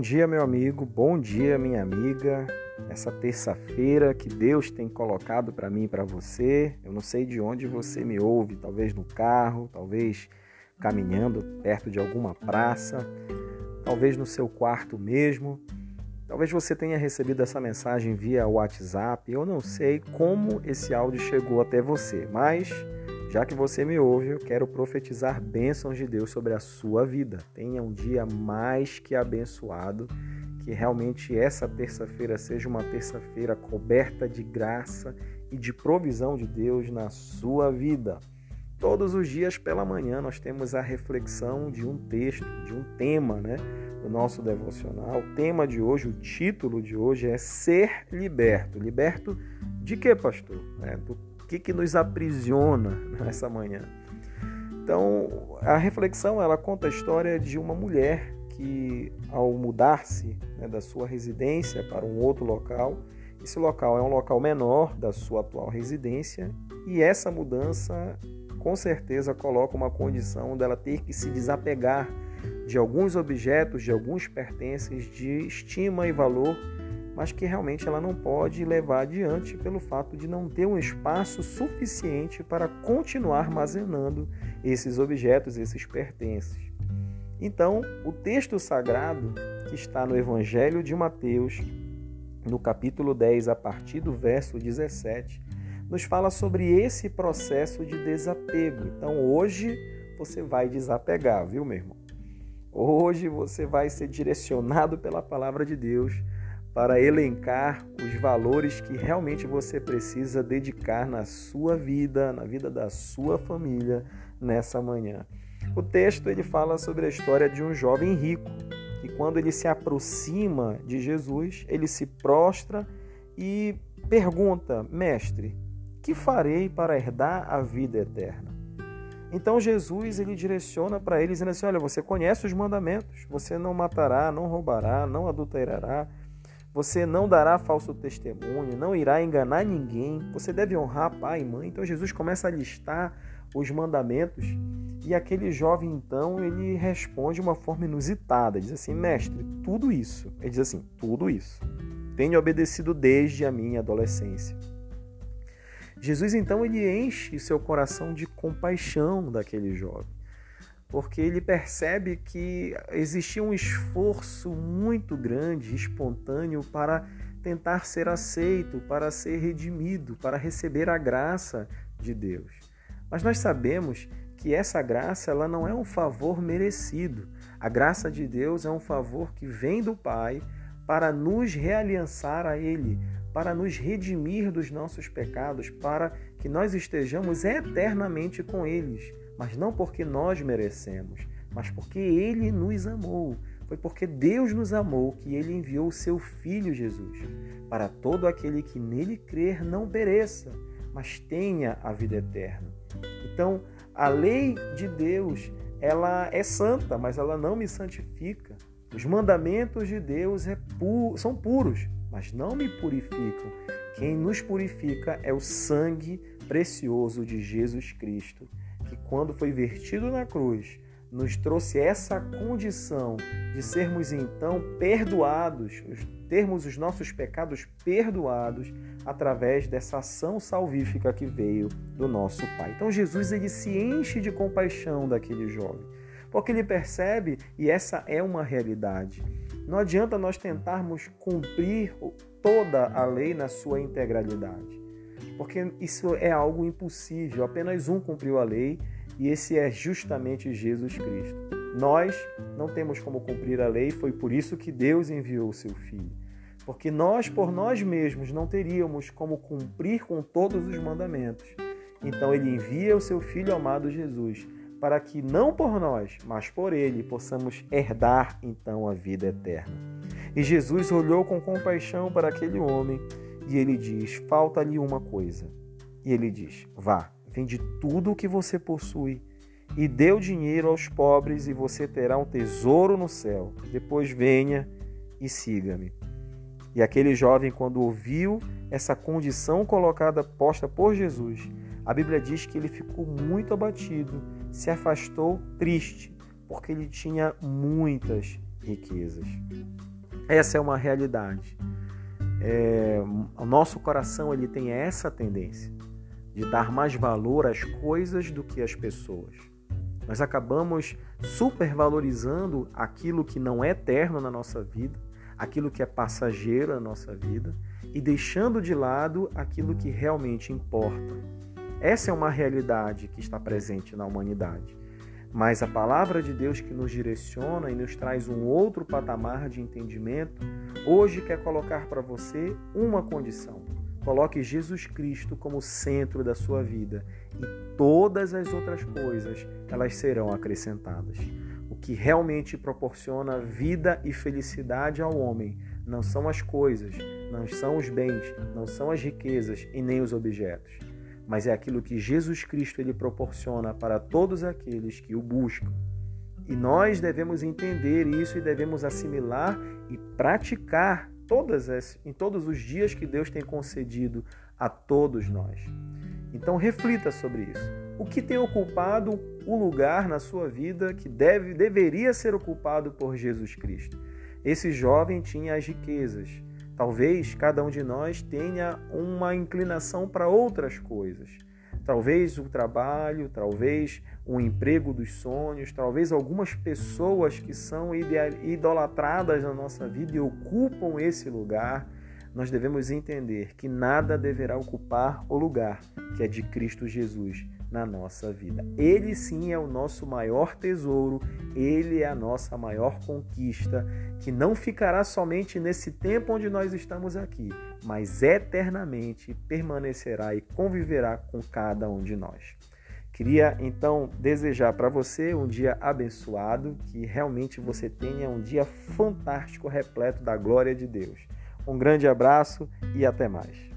Bom dia, meu amigo, bom dia, minha amiga. Essa terça-feira que Deus tem colocado para mim e para você. Eu não sei de onde você me ouve, talvez no carro, talvez caminhando perto de alguma praça, talvez no seu quarto mesmo. Talvez você tenha recebido essa mensagem via WhatsApp. Eu não sei como esse áudio chegou até você, mas já que você me ouve, eu quero profetizar bênçãos de Deus sobre a sua vida. Tenha um dia mais que abençoado. Que realmente essa terça-feira seja uma terça-feira coberta de graça e de provisão de Deus na sua vida. Todos os dias pela manhã nós temos a reflexão de um texto, de um tema, né? Do nosso devocional. O tema de hoje, o título de hoje é Ser Liberto. Liberto de quê, pastor? É, do que, que nos aprisiona nessa manhã? Então, a reflexão ela conta a história de uma mulher que, ao mudar-se né, da sua residência para um outro local, esse local é um local menor da sua atual residência e essa mudança com certeza coloca uma condição dela ter que se desapegar de alguns objetos, de alguns pertences de estima e valor mas que realmente ela não pode levar adiante pelo fato de não ter um espaço suficiente para continuar armazenando esses objetos, esses pertences. Então, o texto sagrado que está no Evangelho de Mateus, no capítulo 10, a partir do verso 17, nos fala sobre esse processo de desapego. Então, hoje você vai desapegar, viu, meu irmão? Hoje você vai ser direcionado pela palavra de Deus para elencar os valores que realmente você precisa dedicar na sua vida, na vida da sua família nessa manhã. O texto ele fala sobre a história de um jovem rico que quando ele se aproxima de Jesus, ele se prostra e pergunta: "Mestre, que farei para herdar a vida eterna?" Então Jesus ele direciona para ele dizendo assim: "Olha, você conhece os mandamentos: você não matará, não roubará, não adulterará, você não dará falso testemunho, não irá enganar ninguém. Você deve honrar pai e mãe. Então Jesus começa a listar os mandamentos e aquele jovem então ele responde de uma forma inusitada, diz assim: "Mestre, tudo isso". Ele diz assim: "Tudo isso. Tenho obedecido desde a minha adolescência". Jesus então ele enche seu coração de compaixão daquele jovem porque ele percebe que existia um esforço muito grande, espontâneo, para tentar ser aceito, para ser redimido, para receber a graça de Deus. Mas nós sabemos que essa graça ela não é um favor merecido. A graça de Deus é um favor que vem do Pai para nos realiançar a Ele, para nos redimir dos nossos pecados, para que nós estejamos eternamente com eles mas não porque nós merecemos, mas porque Ele nos amou. Foi porque Deus nos amou que Ele enviou o Seu Filho Jesus, para todo aquele que nele crer não pereça, mas tenha a vida eterna. Então, a lei de Deus, ela é santa, mas ela não me santifica. Os mandamentos de Deus é pu são puros, mas não me purificam. Quem nos purifica é o sangue precioso de Jesus Cristo que, quando foi vertido na cruz, nos trouxe essa condição de sermos então perdoados, termos os nossos pecados perdoados através dessa ação salvífica que veio do nosso Pai. Então Jesus ele se enche de compaixão daquele jovem, porque ele percebe e essa é uma realidade. Não adianta nós tentarmos cumprir toda a lei na sua integralidade porque isso é algo impossível. Apenas um cumpriu a lei e esse é justamente Jesus Cristo. Nós não temos como cumprir a lei, foi por isso que Deus enviou o seu Filho. Porque nós, por nós mesmos, não teríamos como cumprir com todos os mandamentos. Então ele envia o seu Filho amado Jesus, para que não por nós, mas por ele, possamos herdar então a vida eterna. E Jesus olhou com compaixão para aquele homem e ele diz: falta-lhe uma coisa. E ele diz: vá, vende tudo o que você possui e dê o dinheiro aos pobres, e você terá um tesouro no céu. Depois venha e siga-me. E aquele jovem, quando ouviu essa condição colocada, posta por Jesus, a Bíblia diz que ele ficou muito abatido, se afastou triste, porque ele tinha muitas riquezas. Essa é uma realidade. É, o nosso coração ele tem essa tendência de dar mais valor às coisas do que às pessoas. Nós acabamos supervalorizando aquilo que não é eterno na nossa vida, aquilo que é passageiro na nossa vida e deixando de lado aquilo que realmente importa. Essa é uma realidade que está presente na humanidade. Mas a palavra de Deus que nos direciona e nos traz um outro patamar de entendimento, hoje quer colocar para você uma condição. Coloque Jesus Cristo como centro da sua vida e todas as outras coisas elas serão acrescentadas. O que realmente proporciona vida e felicidade ao homem não são as coisas, não são os bens, não são as riquezas e nem os objetos, mas é aquilo que Jesus Cristo ele proporciona para todos aqueles que o buscam. E nós devemos entender isso e devemos assimilar e praticar todas as, em todos os dias que Deus tem concedido a todos nós. Então reflita sobre isso. O que tem ocupado o lugar na sua vida que deve, deveria ser ocupado por Jesus Cristo? Esse jovem tinha as riquezas. Talvez cada um de nós tenha uma inclinação para outras coisas. Talvez o trabalho, talvez o emprego dos sonhos, talvez algumas pessoas que são idolatradas na nossa vida e ocupam esse lugar. Nós devemos entender que nada deverá ocupar o lugar que é de Cristo Jesus na nossa vida. Ele sim é o nosso maior tesouro, ele é a nossa maior conquista, que não ficará somente nesse tempo onde nós estamos aqui, mas eternamente permanecerá e conviverá com cada um de nós. Queria então desejar para você um dia abençoado, que realmente você tenha um dia fantástico, repleto da glória de Deus. Um grande abraço e até mais.